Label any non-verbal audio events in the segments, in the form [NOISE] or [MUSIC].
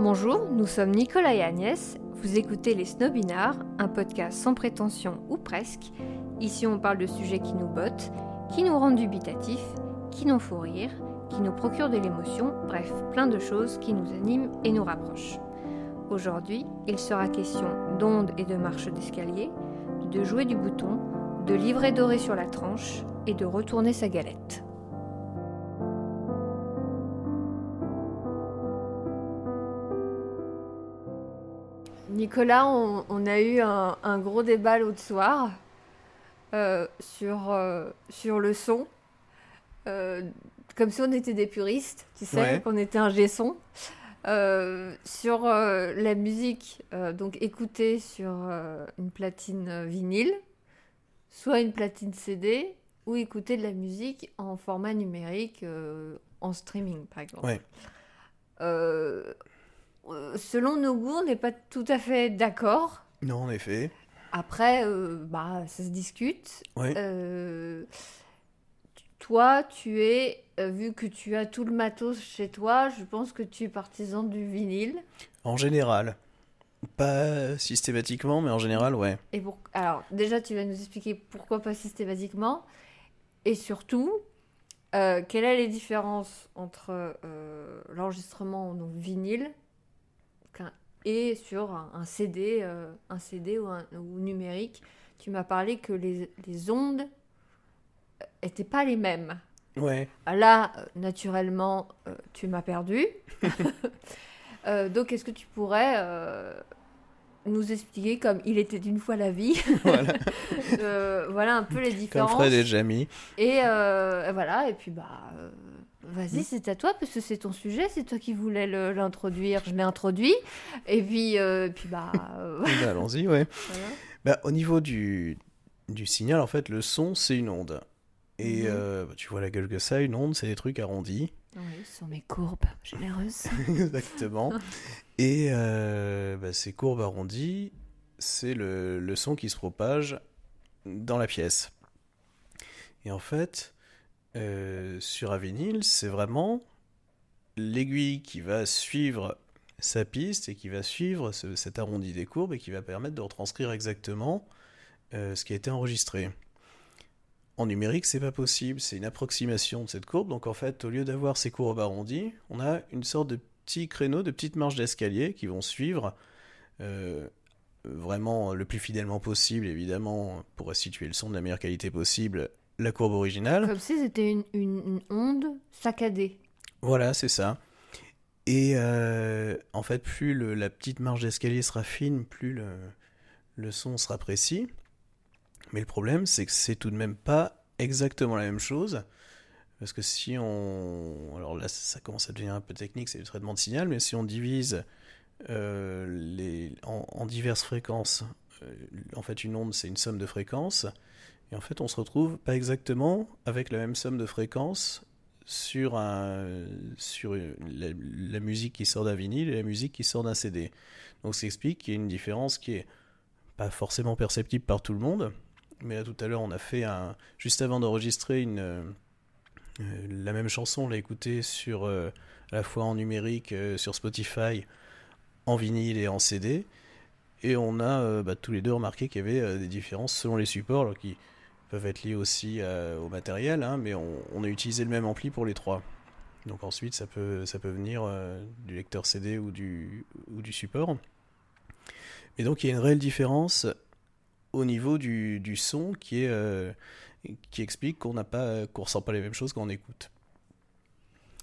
Bonjour, nous sommes Nicolas et Agnès. Vous écoutez Les Snobinards, un podcast sans prétention ou presque. Ici, on parle de sujets qui nous bottent, qui nous rendent dubitatifs, qui nous font rire, qui nous procurent de l'émotion, bref, plein de choses qui nous animent et nous rapprochent. Aujourd'hui, il sera question d'ondes et de marches d'escalier, de jouer du bouton, de livrer doré sur la tranche et de retourner sa galette. Nicolas, on, a eu un, gros débat l'autre soir euh, sur, euh, sur le son. Euh, comme si on était des puristes, tu sais, qu'on était un G-son. sur la musique, donc écoutée sur une platine vinyle, soit une platine CD, ou écouter de la musique en format numérique, en streaming par exemple. Ouais. Euh, selon nos goûts, on n'est pas tout à fait d'accord. Non, en effet. Après, euh, bah, ça se discute. Euh, toi, tu es, vu que tu as tout le matos chez toi, je pense que tu es partisan du vinyle. En général. Pas systématiquement, mais en général, ouais. Et pour... Alors, déjà, tu vas nous expliquer pourquoi pas systématiquement. Et surtout, quelles sont les différences entre l'enregistrement en vinyle et sur un, CD, euh, un CD ou, un, numérique, tu m'as parlé que les, les ondes n'étaient pas les mêmes. Ouais. Là, naturellement, euh, tu m'as perdu. [LAUGHS] [LAUGHS] Euh, donc, est-ce que tu pourrais nous expliquer, comme il était d'une fois la vie, [LAUGHS] voilà. voilà un peu les différences. Comme Fred et Jamie. Et voilà, et puis bah Vas-y, mm. c'est à toi, parce que c'est ton sujet, c'est toi qui voulais l'introduire, je l'ai introduit. Et puis, euh, puis bah. Euh, bah allons-y, ouais. [LAUGHS] Bah, au niveau du, du signal, en fait, le son, c'est une onde. Et mhm. euh, bah, tu vois la gueule que ça, une onde, c'est des trucs arrondis. Oui, ce sont mes courbes généreuses. [LAUGHS] Exactement. [LAUGHS] Et bah, ces courbes arrondies, c'est le, le son qui se propage dans la pièce. Et en fait, euh, sur vinyle, c'est vraiment l'aiguille qui va suivre sa piste et qui va suivre cet arrondi des courbes et qui va permettre de retranscrire exactement euh, ce qui a été enregistré. En numérique, c'est pas possible, c'est une approximation de cette courbe. Donc en fait, au lieu d'avoir ces courbes arrondies, on a une sorte de petits créneaux, de petites marches d'escalier qui vont suivre euh, vraiment le plus fidèlement possible, évidemment, pour restituer le son de la meilleure qualité possible la courbe originale. Comme si c'était une, onde saccadée. Voilà, c'est ça. Et euh, en fait, plus la petite marge d'escalier sera fine, plus le, le, son sera précis. Mais le problème, c'est que c'est tout de même pas exactement la même chose. Parce que si on. Alors là, ça commence à devenir un peu technique, c'est le traitement de signal, mais si on divise euh, les, en, diverses fréquences, euh, en fait, une onde, c'est une somme de fréquences. Et en fait, on se retrouve pas exactement avec la même somme de fréquences sur, un, sur la, musique qui sort d'un vinyle et la musique qui sort d'un CD. Donc ça explique qu'il y a une différence qui est pas forcément perceptible par tout le monde. Mais tout à l'heure, on a fait un. Juste avant d'enregistrer une. Euh, la même chanson, on l'a écoutée sur, euh, à la fois en numérique, euh, sur Spotify, en vinyle et en CD. Et on a bah, tous les deux remarqué qu'il y avait des différences selon les supports, qui, peuvent être liés aussi euh, au matériel, hein, mais on, a utilisé le même ampli pour les trois. Donc ensuite, ça peut, ça peut venir euh, du lecteur CD ou du, ou du support. Et donc il y a une réelle différence au niveau du, du son qui, est, euh, qui explique qu'on n'a pas qu'on ressent pas les mêmes choses quand on écoute.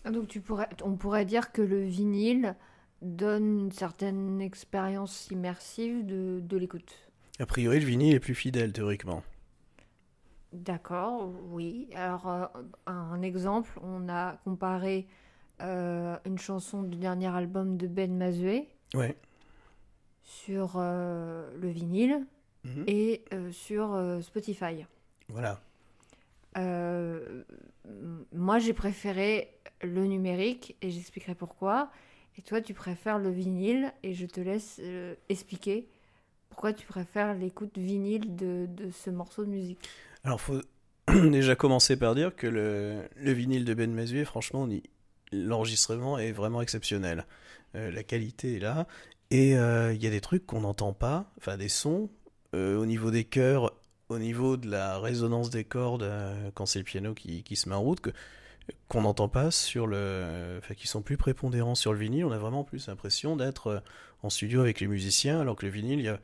Ah, donc tu pourrais, on pourrait dire que le vinyle donne une certaine expérience immersive de, de l'écoute? A priori, le vinyle est plus fidèle théoriquement. D'accord, oui. Alors, euh, un exemple, on a comparé euh, une chanson du dernier album de Ben Mazoué ouais. sur euh, le vinyle mhm. et sur Spotify. Voilà. moi, j'ai préféré le numérique et j'expliquerai pourquoi. Et toi, tu préfères le vinyle et je te laisse expliquer pourquoi tu préfères l'écoute vinyle de, de ce morceau de musique. Alors, faut [CLEARS THROAT] déjà commencer par dire que le, le vinyle de Ben Mazué, franchement, l'enregistrement est vraiment exceptionnel. la qualité est là. Et il y a des trucs qu'on n'entend pas, enfin des sons, au niveau des chœurs, au niveau de la résonance des cordes, quand c'est le piano qui, qui, se met en route, qu'on n'entend pas sur le. Enfin, qui sont plus prépondérants sur le vinyle. On a vraiment plus l'impression d'être en studio avec les musiciens, alors que le vinyle, il y a,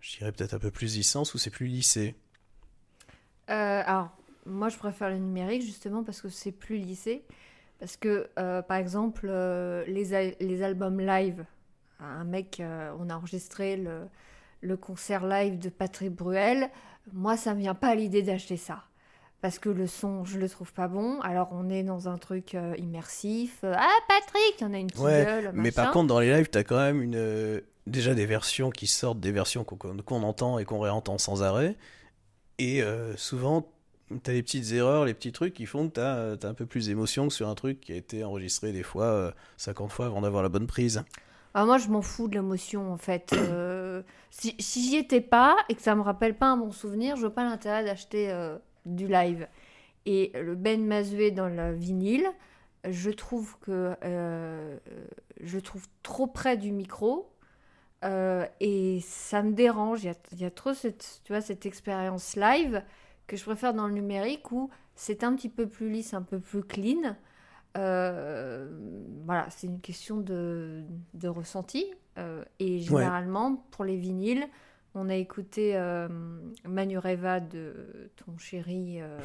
je dirais, peut-être un peu plus licence ou c'est plus lissé. Alors, moi, je préfère le numérique justement parce que c'est plus lissé. Parce que, euh, par exemple, euh, les, les, albums live, un mec, euh, on a enregistré le, le, concert live de Patrick Bruel. Moi, ça ne vient pas à l'idée d'acheter ça. Parce que le son, je le trouve pas bon. Alors, on est dans un truc immersif. ah, Patrick, il y en a une petite gueule. Mais par contre, dans les lives, tu as quand même une, déjà des versions qui sortent, des versions qu'on entend et qu'on réentend sans arrêt. Et souvent, t'as les petites erreurs, les petits trucs qui font que euh, as un peu plus d'émotion que sur un truc qui a été enregistré des fois 50 euh, fois avant d'avoir la bonne prise. Ah, moi, je m'en fous de l'émotion, en fait. Euh, [COUGHS] si, si j'y étais pas et que ça me rappelle pas un bon souvenir, je vois pas l'intérêt d'acheter du live. Et le Ben Mazoué dans le vinyle, je trouve que je trouve trop près du micro. Et ça me dérange. Il y a, y a, trop cette, tu vois, cette expérience live que je préfère dans le numérique où c'est un petit peu plus lisse, un peu plus clean. Euh, voilà, c'est une question de, de ressenti. Euh, et généralement, pour les vinyles, on a écouté euh, Manureva de ton chéri. Euh,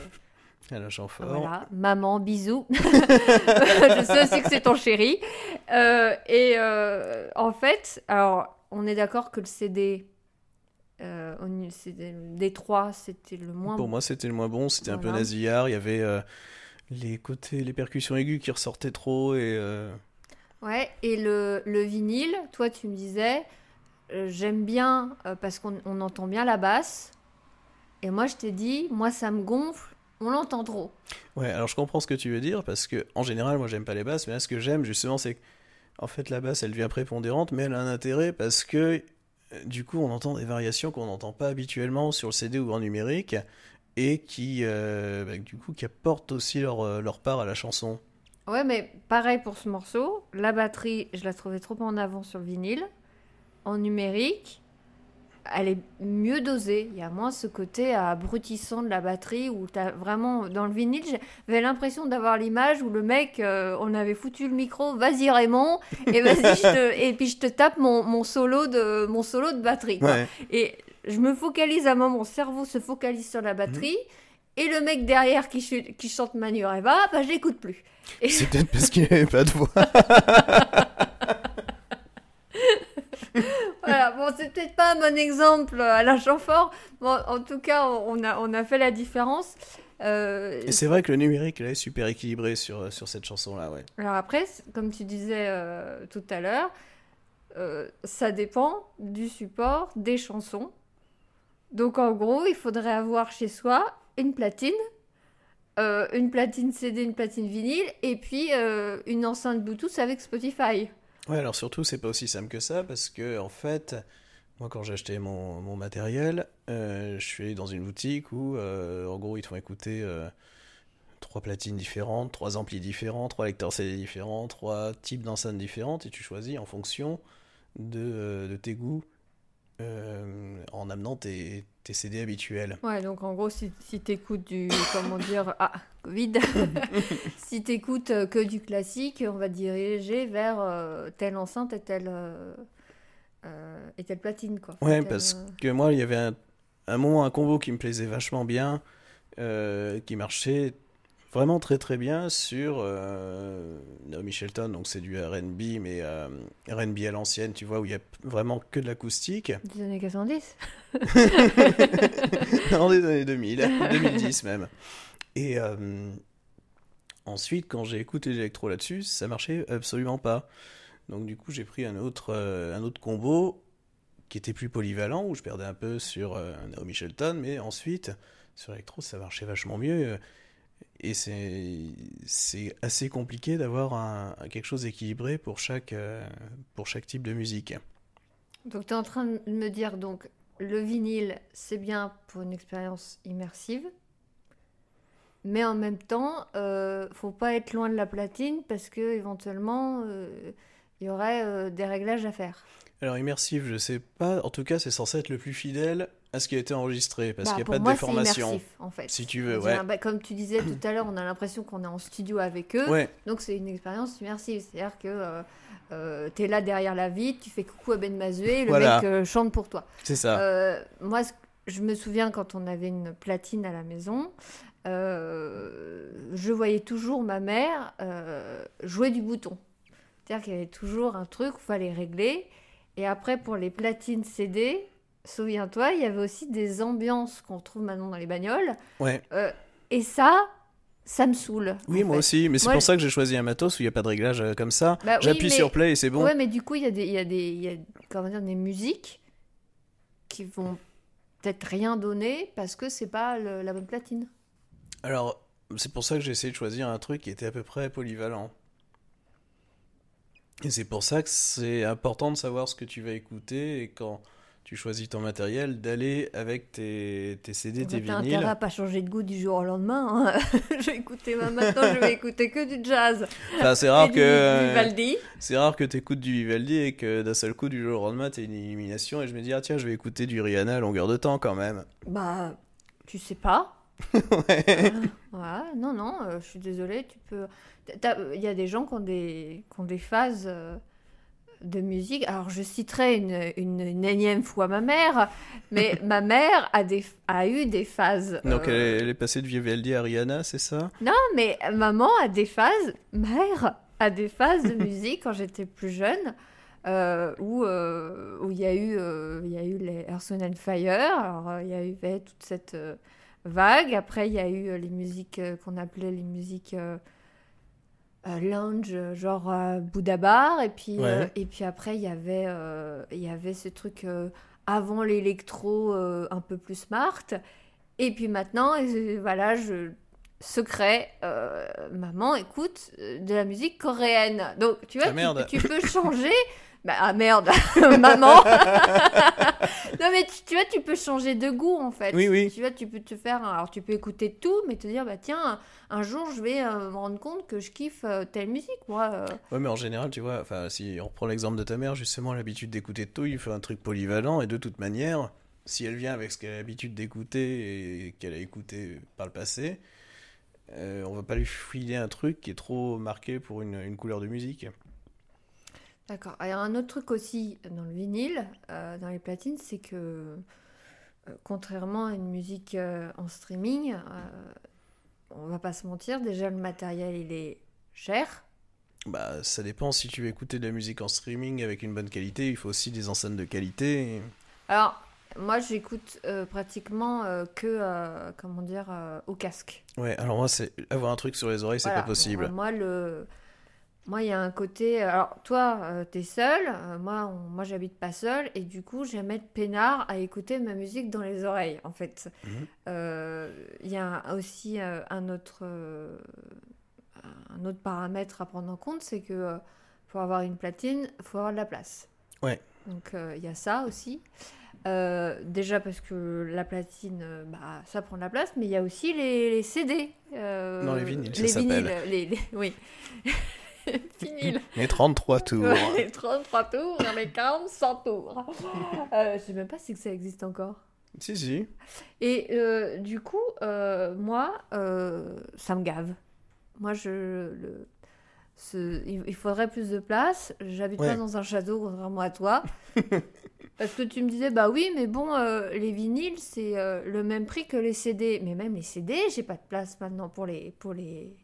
Alain Chanfort. Voilà, maman, bisous. [LAUGHS] je sais aussi que c'est ton chéri. et en fait, alors, on est d'accord que le CD euh, des trois, c'était le moins Pour moi, c'était le moins bon. C'était un peu nasillard. Il y avait euh, les côtés, les percussions aiguës qui ressortaient trop. Et, euh, Ouais, et le, le, vinyle, toi, tu me disais, j'aime bien parce qu'on entend bien la basse. Et moi, je t'ai dit, moi, ça me gonfle. On l'entend trop. Ouais, alors je comprends ce que tu veux dire parce que en général, moi, j'aime pas les basses, mais là, ce que j'aime justement, c'est que en fait, la basse, elle devient prépondérante, mais elle a un intérêt parce que du coup, on entend des variations qu'on n'entend pas habituellement sur le CD ou en numérique et qui, euh, bah, du coup, qui apportent aussi leur, euh, leur, part à la chanson. Ouais, mais pareil pour ce morceau. La batterie, je la trouvais trop en avant sur le vinyle. En numérique, elle est mieux dosée. Il y a moins ce côté abrutissant de la batterie où tu as vraiment. Dans le vinyle, j'avais l'impression d'avoir l'image où le mec, euh, on avait foutu le micro, vas-y Raymond, et vas-y, et puis je te tape mon, mon, solo, de, mon solo de batterie. Et je me focalise à un moment, mon cerveau se focalise sur la batterie. Et le mec derrière qui, qui chante Manureva, bah, je l'écoute plus. C'est peut-être parce qu'il n'avait pas de voix. [LAUGHS] voilà, bon, c'est peut-être pas un bon exemple à la Chamfort. Bon, en tout cas, on a, on a fait la différence. Euh, Et c'est vrai que le numérique est super équilibré sur, sur cette chanson-là, ouais. Alors après, comme tu disais euh, tout à l'heure, euh, ça dépend du support des chansons. Donc en gros, il faudrait avoir chez soi une platine, une platine CD, une platine vinyle, et puis une enceinte Bluetooth avec Spotify. Ouais, alors surtout, c'est pas aussi simple que ça, parce que, en fait, moi, quand j'ai acheté mon, matériel, euh, je suis allé dans une boutique où, euh, en gros, ils te font écouter euh, trois platines différentes, trois amplis différents, trois lecteurs CD différents, trois types d'enceintes différentes, et tu choisis en fonction de, tes goûts en amenant tes, CD habituels. Ouais, donc en gros, si, si tu écoutes du. [COUGHS] comment dire. Ah, Covid. [LAUGHS] si tu écoutes que du classique, on va diriger vers telle enceinte et telle. Euh, et telle platine quoi. Ouais, parce euh, que moi il y avait un, un, moment un combo qui me plaisait vachement bien, euh, qui marchait vraiment très très bien sur Naomi Shelton, donc c'est du R&B mais R&B à l'ancienne, tu vois où il y a vraiment que de l'acoustique. Des années 90. [LAUGHS] non, des années 2000, 2010 même. Et ensuite quand j'ai écouté l'électro là-dessus, ça marchait absolument pas. Donc du coup, j'ai pris un autre, euh, un autre combo qui était plus polyvalent, où je perdais un peu sur euh, Naomi Shelton, mais ensuite, sur Electro, ça marchait vachement mieux. Et c'est assez compliqué d'avoir quelque chose équilibré pour chaque, euh, pour chaque type de musique. Donc tu es en train de me dire, donc le vinyle, c'est bien pour une expérience immersive, Mais en même temps, euh, faut pas être loin de la platine parce que éventuellement, euh, il y aurait euh, des réglages à faire. Alors immersif, je sais pas. En tout cas, c'est censé être le plus fidèle à ce qui a été enregistré parce Bah, qu'il n'y a pas de moi, déformation. C'est immersif, en fait. Si tu veux, ouais. bah, comme tu disais tout à l'heure, on a l'impression qu'on est en studio avec eux. Ouais, Donc c'est une expérience immersive. C'est-à-dire que tu es là derrière la vitre, tu fais coucou à Ben Mazué, le Voilà. mec euh, chante pour toi. c'est ça. Euh, moi, je me souviens quand on avait une platine à la maison, euh, je voyais toujours ma mère euh, jouer du bouton. C'est-à-dire qu'il y avait toujours un truc où il fallait régler. Et après, pour les platines CD, souviens-toi, il y avait aussi des ambiances qu'on trouve maintenant dans les bagnoles. Ouais. Euh, et ça, ça me saoule. Oui, moi fait. aussi. Mais c'est pour je- ça que j'ai choisi un matos où il n'y a pas de réglage euh, comme ça. Bah oui, J'appuie mais- sur play et c'est bon. Ouais, mais du coup, il y a des, y a des, y a, comment dire, des musiques qui vont peut-être rien donner parce que c'est pas le- la bonne platine. Alors, c'est pour ça que j'ai essayé de choisir un truc qui était à peu près polyvalent. Et c'est pour ça que c'est important de savoir ce que tu vas écouter et quand tu choisis ton matériel, d'aller avec tes, tes CD, tes T'as vinyles. intérêt à pas changer de goût du jour au lendemain. hein. [LAUGHS] je vais écouter ma- maintenant, je vais écouter que du jazz. Enfin, c'est rare que Vivaldi. c'est rare que t'écoutes du Vivaldi et que d'un seul coup du jour au lendemain t'as une élimination et je me dis ah tiens je vais écouter du Rihanna à longueur de temps quand même. Bah, tu sais pas. Ouais. Ouais, non, non, euh, je suis désolée, tu peux... Il y a des gens qui ont des, qui ont des phases euh, de musique. Alors, je citerai une, une, une énième fois ma mère, mais [LAUGHS] ma mère a, des, a eu des phases... Donc euh, elle, est, elle est passée de Vivaldi à Rihanna, c'est ça? Non, mais maman a des phases, mère a des phases de [LAUGHS] musique quand j'étais plus jeune, euh, où euh, où il y a eu euh, il y a eu les Earth and Fire, alors il y a eu ouais, toute cette vague. Après il y a eu euh, les musiques euh, qu'on appelait les musiques euh, lounge, genre Bouddha Bar, et puis Ouais. et puis après il y avait il y avait ce truc avant l'électro un peu plus smart. Et puis maintenant, voilà, je secret, euh, maman écoute de la musique coréenne. Donc tu vois, Ah, tu, tu peux changer. [LAUGHS] Bah, ah merde, [LAUGHS] maman. [LAUGHS] non mais tu, tu vois, tu peux changer de goût en fait. Oui, oui. Tu vois, tu peux te faire. Alors tu peux écouter tout, mais te dire bah tiens, un jour je vais euh, me rendre compte que je kiffe euh, telle musique. Moi, euh, Ouais, mais en général, tu vois, enfin, si on reprend l'exemple de ta mère, justement, l'habitude d'écouter tout, il fait un truc polyvalent, et de toute manière, si elle vient avec ce qu'elle a l'habitude d'écouter et qu'elle a écouté par le passé, on va pas lui filer un truc qui est trop marqué pour une, une couleur de musique. D'accord. Il y a un autre truc aussi dans le vinyle, euh, dans les platines, c'est que euh, contrairement à une musique euh, en streaming, on va pas se mentir, déjà le matériel il est cher. Bah, ça dépend, si tu veux écouter de la musique en streaming avec une bonne qualité, il faut aussi des enceintes de qualité. Alors, moi j'écoute euh, pratiquement euh, que, euh, comment dire, au casque. Ouais, alors moi, c'est avoir un truc sur les oreilles, c'est Voilà. pas possible. Moi, le... moi, il y a un côté. Alors, toi, euh, t'es seul. euh, moi, on- moi, j'habite pas seul. Et du coup, j'aime être peinard à écouter ma musique dans les oreilles, en fait. Mhm. Euh, Il y a aussi euh, un autre. euh, un autre paramètre à prendre en compte, c'est que euh, pour avoir une platine, il faut avoir de la place. Ouais. Donc euh, il y a ça aussi. Euh, déjà parce que la platine, euh, bah, ça prend de la place, mais il y a aussi les, les CD. euh, Non, les vinyles, ça les s'appelle. vinyles, les, les- oui. [LAUGHS] [LAUGHS] Les 33 tours. Ouais, les 33 tours, les 40, 100 tours. Euh, je sais même pas si ça existe encore. si, si. Et euh, du coup, euh, moi, euh, ça me gave. Moi, je. Le, ce- il, il faudrait plus de place. J'habite Ouais. pas dans un château, contrairement à toi. [LAUGHS] Parce que tu me disais, bah oui, mais bon, euh, les vinyles, c'est euh, le même prix que les CD. Mais même les CD, j'ai pas de place maintenant pour les, pour les,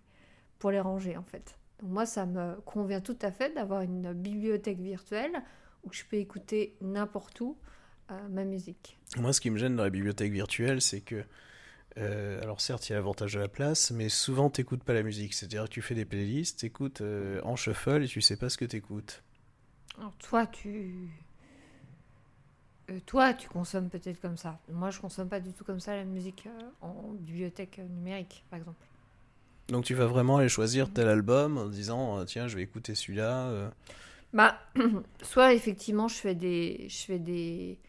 pour les ranger, en fait. Donc moi, ça me convient tout à fait d'avoir une bibliothèque virtuelle où je peux écouter n'importe où euh, ma musique. Moi, ce qui me gêne dans la bibliothèque virtuelle, c'est que. euh, alors, certes, il y a l'avantage de la place, mais souvent, t'écoutes pas la musique. C'est-à-dire que tu fais des playlists, t'écoutes euh, en shuffle et tu sais pas ce que t'écoutes. Alors toi, tu... euh, toi, tu consommes peut-être comme ça. Moi, je consomme pas du tout comme ça la musique en bibliothèque numérique, par exemple. Donc, tu vas vraiment aller choisir tel album en disant euh, tiens, je vais écouter celui-là. euh. Bah, [CLEARS THROAT] soit effectivement, je fais des, je fais des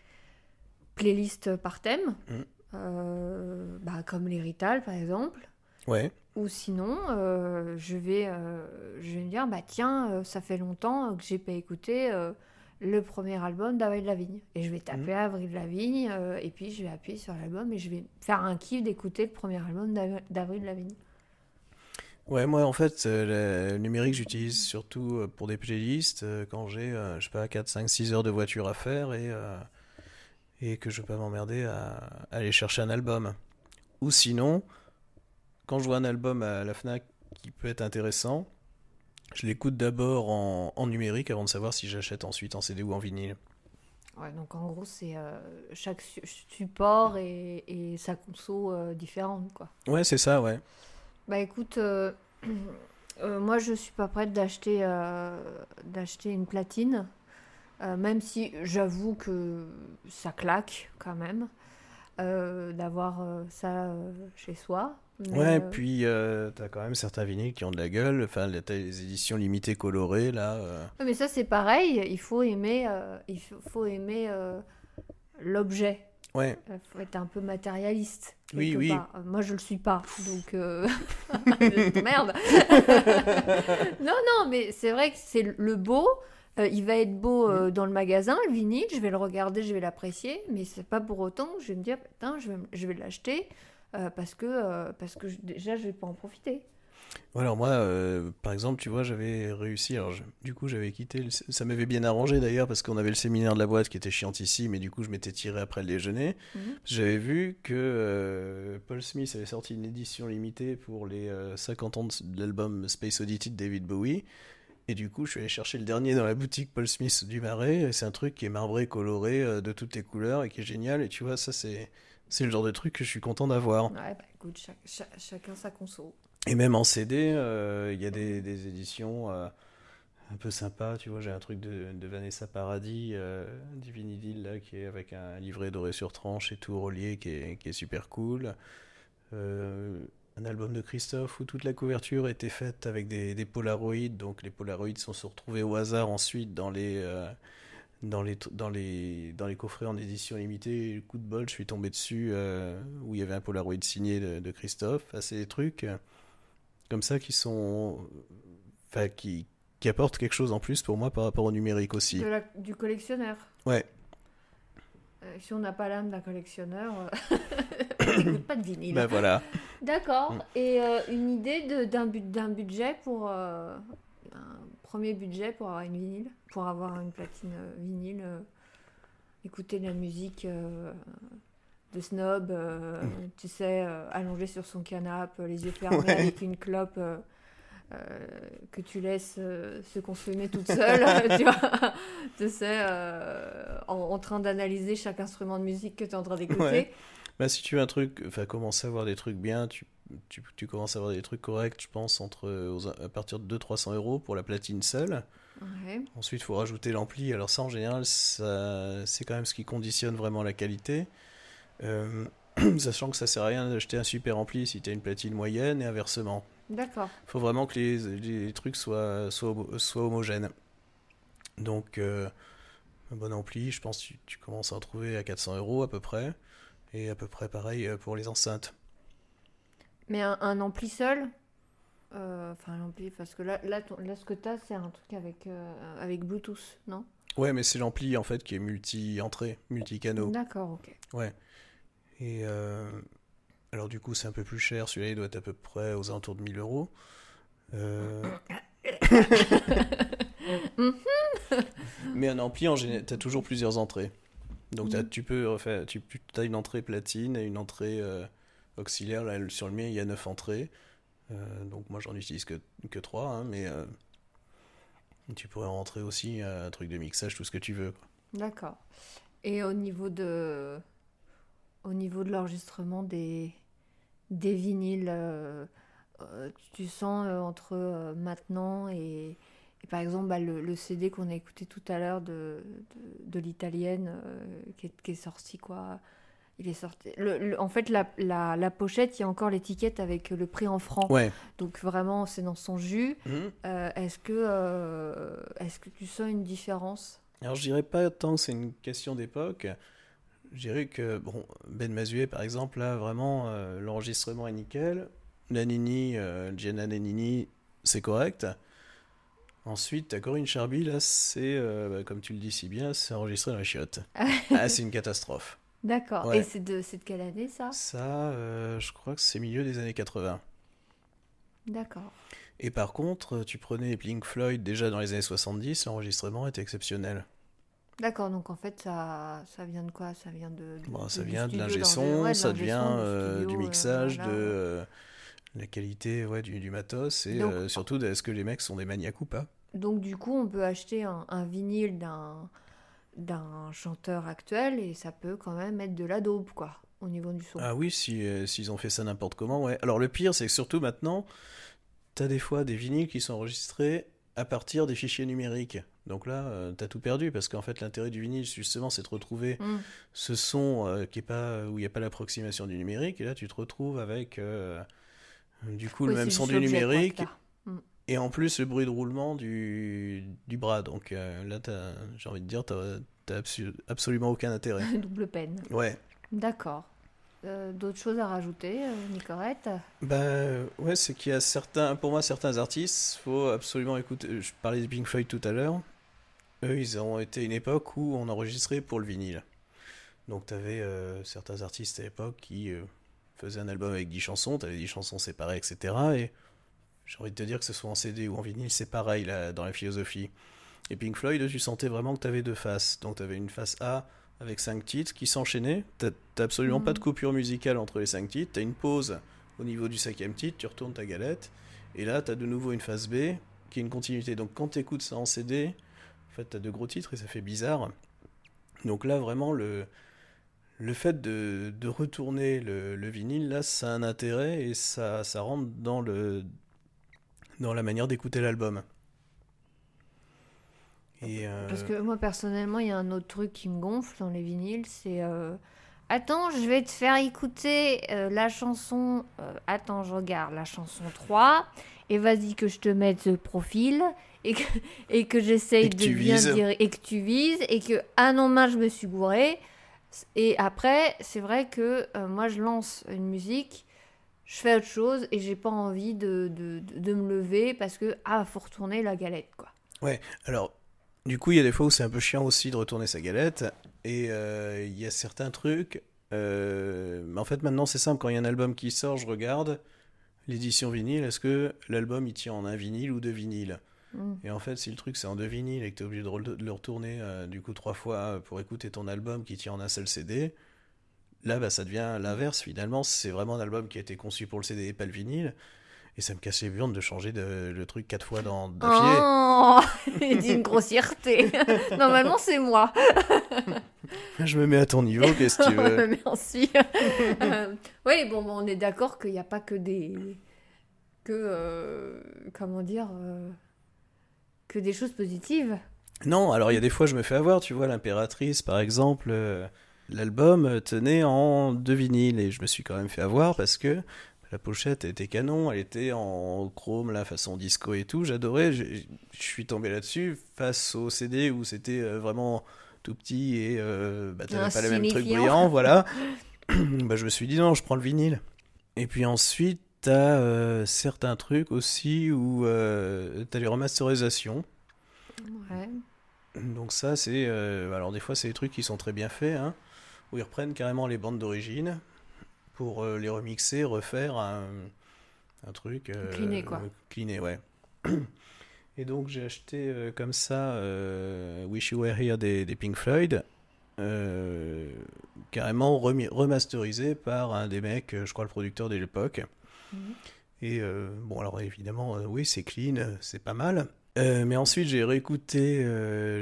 playlists par thème, Mhm. euh, bah, comme l'hérital, par exemple. Ouais. Ou sinon, euh, je, vais, euh, je vais me dire, bah tiens, ça fait longtemps que j'ai pas écouté le premier album d'Avril Lavigne. Et je vais taper Mhm. Avril Lavigne, et puis je vais appuyer sur l'album et je vais faire un kiff d'écouter le premier album d'Avri- d'Avril Lavigne. Ouais, moi en fait, euh, le numérique j'utilise surtout euh, pour des playlists euh, quand j'ai, je sais pas, 4, 5, 6 heures de voiture à faire et, et que je veux pas m'emmerder à, aller chercher un album. Ou sinon, quand je vois un album à la Fnac qui peut être intéressant, je l'écoute d'abord en, en numérique avant de savoir si j'achète ensuite en CD ou en vinyle. Ouais, donc en gros, c'est euh, chaque su- support et, et sa conso euh, différente, quoi. Ouais, c'est ça, ouais. Bah écoute, euh, [CLEARS THROAT] euh, moi je suis pas prête d'acheter euh, d'acheter une platine, même si j'avoue que ça claque quand même d'avoir ça chez soi. Mais, Ouais, puis t'as quand même certains vinyles qui ont de la gueule. Enfin, t'as les éditions limitées colorées, là. mais ça c'est pareil, il faut aimer, il faut, aimer l'objet. Ouais, Il faut être un peu matérialiste. Oui, oui. part. Euh, Moi, je le suis pas. Donc, euh, [LAUGHS] merde. [LAUGHS] non, non, mais c'est vrai que c'est le beau. Euh, il va être beau euh, dans le magasin, le vinyle. Je vais le regarder, je vais l'apprécier. Mais c'est pas pour autant que je vais me dire, putain, je vais, je vais l'acheter euh, parce que, euh, parce que je- déjà, je vais pas en profiter. Alors moi, euh, par exemple, tu vois, j'avais réussi. Alors je- du coup, j'avais quitté. le- Ça m'avait bien arrangé d'ailleurs parce qu'on avait le séminaire de la boîte qui était chiantissime, mais du coup, je m'étais tiré après le déjeuner. Mhm. J'avais vu que euh, Paul Smith avait sorti une édition limitée pour les euh, 50 ans de l'album Space Oddity de David Bowie. Et du coup, je suis allé chercher le dernier dans la boutique Paul Smith du Marais. et C'est un truc qui est marbré, coloré, euh, de toutes les couleurs et qui est génial. Et tu vois, ça, c'est c'est le genre de truc que je suis content d'avoir. Ouais, bah écoute, chaque- cha- chacun sa conso. Et même en CD, euh, il y a des, éditions euh, un peu sympas. Tu vois, j'ai un truc de, Vanessa Paradis, euh, du vinyle là, qui est avec un livret doré sur tranche et tout relié, qui est, super cool. Euh, un album de Christophe où toute la couverture était faite avec des, polaroïds. Donc les polaroïds sont se retrouvés au hasard ensuite dans les, dans les, dans les, dans les coffrets en édition limitée. Coup de bol, je suis tombé dessus où il y avait un polaroid signé de, de Christophe. C'est des trucs comme ça qui sont. Enfin, qui, qui apportent quelque chose en plus pour moi par rapport au numérique aussi. De la- du collectionneur. Ouais. Euh, si on n'a pas l'âme d'un collectionneur, euh, [COUGHS] pas de vinyle. Ben voilà. D'accord. Mm. Et euh, une idée d'un budget pour euh, un premier budget pour avoir une vinyle, pour avoir une platine vinyle, écouter de la musique de snob, euh, Mm. tu sais, euh, allongé sur son canapé, les yeux fermés Ouais. avec une clope. euh, que tu laisses se consommer toute seule, [LAUGHS] tu vois, tu sais, en, en train d'analyser chaque instrument de musique que tu es en train d'écouter. Ouais. Bah, si tu veux un truc, enfin, commencer à avoir des trucs bien, tu, tu, tu commences à avoir des trucs corrects, je pense, entre, aux- à partir de 200-300 euros pour la platine seule. Ouais. Ensuite, il faut rajouter l'ampli. Alors ça, en général, c'est quand même ce qui conditionne vraiment la qualité. Euh, [CLEARS THROAT] sachant que ça sert à rien d'acheter un super ampli si tu as une platine moyenne et inversement. D'accord. Il faut vraiment que les, les trucs soient, soient, homo- soient homogènes. Donc, euh, un bon ampli, je pense que tu, tu commences à en trouver à 400 euros à peu près. Et à peu près pareil euh, pour les enceintes. Mais un, un ampli seul euh, Enfin, un ampli, parce que là, là, ton- là ce que tu as, c'est un truc avec, euh, avec Bluetooth, non? Ouais, mais c'est l'ampli en fait qui est multi-entrée, multi-canaux. D'accord, ok. Ouais. Et euh, alors du coup, c'est un peu plus cher. Celui-là, il doit être à peu près aux alentours de 1000 euros. Euh, [LAUGHS] Mais un ampli, en général, t'as toujours plusieurs entrées. Donc t'as- Mhm. tu peux refaire, tu as une entrée platine et une entrée euh, auxiliaire. Là, sur le mien, il y a 9 entrées. Donc moi, j'en utilise que, que 3, mais euh, tu pourrais rentrer aussi un truc de mixage, tout ce que tu veux. quoi. D'accord. Et au niveau de, au niveau de l'enregistrement des, des vinyles, euh, euh, tu sens euh, entre maintenant et, et par exemple bah, le, le CD qu'on a écouté tout à l'heure de, de, de l'italienne qui, est, qui est sorti quoi il est sorti. Le- le- en fait, la, la, la pochette, il y a encore l'étiquette avec le prix en francs. Ouais. Donc vraiment, c'est dans son jus. Mhm. Euh, est-ce que, euh, est-ce que tu sens une différence? Alors je dirais pas tant que c'est une question d'époque. Je dirais que bon, Ben Mazué par exemple, là vraiment euh, l'enregistrement est nickel. Nannini, euh, Gianna Nannini, c'est correct. Ensuite, Corinne Charby, là, c'est, euh, bah, comme tu le dis si bien, c'est enregistré dans la chiottes. [LAUGHS] ah, c'est une catastrophe. D'accord. Et c'est de, de quelle année, ça? Ça, euh, je crois que c'est milieu des années 80. D'accord. Et par contre, tu prenais Pink Floyd déjà dans les années 70, l'enregistrement était exceptionnel. D'accord, donc en fait, ça, ça vient de quoi? Ça vient de. bon, ça vient de l'ingé son, ça vient euh, du, mixage, de euh, la qualité ouais, du, du matos et euh, surtout est-ce que les mecs sont des maniaques ou pas? Donc du coup, on peut acheter un, un vinyle d'un d'un chanteur actuel et ça peut quand même être de la dope, quoi, au niveau du son. Ah oui, s'ils si, ont fait ça n'importe comment, ouais. Alors le pire, c'est que surtout maintenant, t'as des fois des vinyles qui sont enregistrés à partir des fichiers numériques. Donc là, euh, t'as tout perdu parce qu'en fait, l'intérêt du vinyle, justement, c'est de retrouver mm. ce son euh, qui est pas où il n'y a pas l'approximation du numérique. Et là, tu te retrouves avec euh, du coup le même son du numérique. Mm. Et en plus, le bruit de roulement du, du bras. Donc là, j'ai envie de dire, t'as absolument aucun intérêt. [LAUGHS] Double peine. Ouais. D'accord. Euh, d'autres choses à rajouter, euh, Nicorette? Bah ouais, c'est qu'il y a certains, pour moi, certains artistes, faut absolument écouter. Je parlais de Pink Floyd tout à l'heure. Eux, ils ont été une époque où on enregistrait pour le vinyle. Donc tu avais euh, certains artistes à l'époque qui faisaient un album avec 10 chansons, tu avais 10 chansons séparées, etc. Et j'ai envie de te dire que ce soit en CD ou en vinyle, c'est pareil là, dans la philosophie. Et Pink Floyd, tu sentais vraiment que tu avais deux faces. Donc tu avais une face A avec cinq titres qui s'enchaînaient. T'as absolument pas de mhm. coupure musicale entre les cinq titres. T'as une pause au niveau du cinquième titre, tu retournes ta galette. Et là, t'as de nouveau une phase B qui est une continuité. Donc quand t'écoutes ça en CD, fait, t'as deux gros titres et ça fait bizarre. Donc là, vraiment, le, le fait de, de retourner le, le, vinyle, là, ça a un intérêt et ça, ça rentre dans, le, dans la manière d'écouter l'album. Euh, Parce que moi, personnellement, il y a un autre truc qui me gonfle dans les vinyles, c'est... Euh, attends, je vais te faire écouter euh, la chanson... Attends, je regarde la chanson 3, et vas-y que je te mette ce profil, et que, et que j'essaye de bien dire... Et que tu vises, et que... Ah non, mince, je me suis bourré. Et après, c'est vrai que moi, je lance une musique je fais autre chose et j'ai pas envie de, de, de, me lever parce que ah faut retourner la galette quoi. Ouais, alors du coup, il y a des fois où c'est un peu chiant aussi de retourner sa galette. Et euh, il y a certains trucs. Euh, en fait, maintenant, c'est simple. Quand il y a un album qui sort, je regarde l'édition vinyle. Est-ce que l'album il tient en un vinyle ou deux vinyles mm. Et en fait, si le truc c'est en deux vinyles et que tu es obligé de, le retourner euh, du coup trois fois pour écouter ton album qui tient en un seul CD, là, bah, ça devient l'inverse finalement. C'est vraiment un album qui a été conçu pour le CD et pas le vinyle. Et ça me casse les burnes de changer de, le truc quatre fois dans d'affilée. Oh [LAUGHS] dit une grossièreté. [LAUGHS] Normalement, c'est moi. Je me mets à ton niveau, qu'est-ce que tu [LAUGHS] veux Merci. Euh, oui, bon, on est d'accord qu'il n'y a pas que des. que. Euh, comment dire euh, que des choses positives. Non, alors il y a des fois, je me fais avoir, tu vois, l'impératrice, par exemple. L'album tenait en deux vinyles et je me suis quand même fait avoir parce que la pochette était canon, elle était en chrome, la façon disco et tout. J'adorais. Je suis tombé là-dessus face au CD où c'était euh, vraiment tout petit et euh, bah, t'avais pas les mêmes trucs brillants, voilà. [LAUGHS] bah, je me suis dit non, je prends le vinyle. Et puis ensuite, t'as euh, certains trucs aussi où euh, t'as les remasterisations. Ouais. Donc ça, c'est... alors des fois, c'est des trucs qui sont très bien faits, hein, où ils reprennent carrément les bandes d'origine pour euh, les remixer, refaire un, un truc. Euh, cliné, quoi. Cliné, ouais. [CLEARS THROAT] Et donc j'ai acheté euh, comme ça Wish You Were Here des, des Pink Floyd, carrément remasterisé par un des mecs, je crois le producteur de l'époque. Mhm. Et bon, alors évidemment, oui, c'est clean, c'est pas mal. mais ensuite, j'ai réécouté,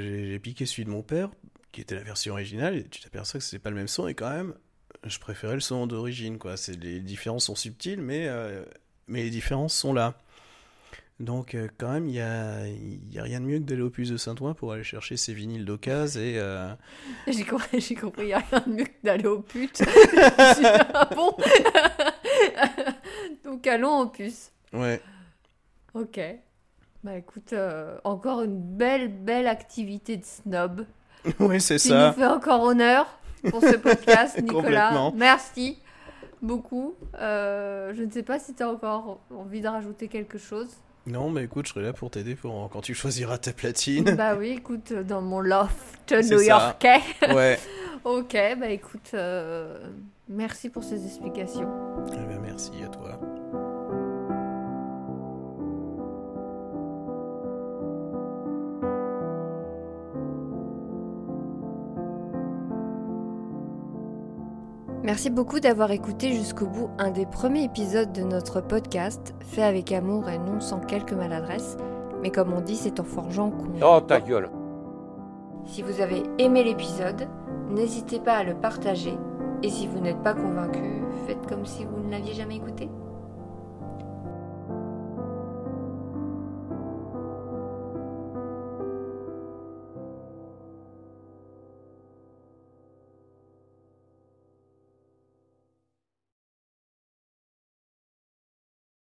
j'ai piqué celui de mon père, qui était la version originale, et tu t'aperçois que c'est pas le même son, et quand même, je préférais le son d'origine, quoi. C'est, les différences sont subtiles, mais, euh, mais les différences sont là. Donc, euh, quand même, il n'y a, y a rien de mieux que d'aller au puce de Saint-Ouen pour aller chercher ses vinyles d'occasion et... Euh, j'ai compris, [LAUGHS] j'ai compris, il n'y a rien de mieux que d'aller au pute. [LAUGHS] ah bon [LAUGHS] Donc, allons au puce. Ouais. Ok. Bah écoute, encore une belle, belle activité de snob. oui, c'est ça. Qui nous fait encore honneur pour ce podcast, [LAUGHS] Nicolas. Merci. beaucoup. Euh, je ne sais pas si tu as encore envie de rajouter quelque chose. Non, mais écoute, je serai là pour t'aider pour quand tu choisiras ta platine. Bah oui, écoute, dans mon loft new-yorkais. [LAUGHS] Ouais. ok, bah écoute, euh, merci pour ces explications. Eh ben, merci à toi. Merci beaucoup d'avoir écouté jusqu'au bout un des premiers épisodes de notre podcast, fait avec amour et non sans quelques maladresses, mais comme on dit, c'est en forgeant qu'on... Oh ta gueule. Si vous avez aimé l'épisode, n'hésitez pas à le partager, et si vous n'êtes pas convaincu, faites comme si vous ne l'aviez jamais écouté.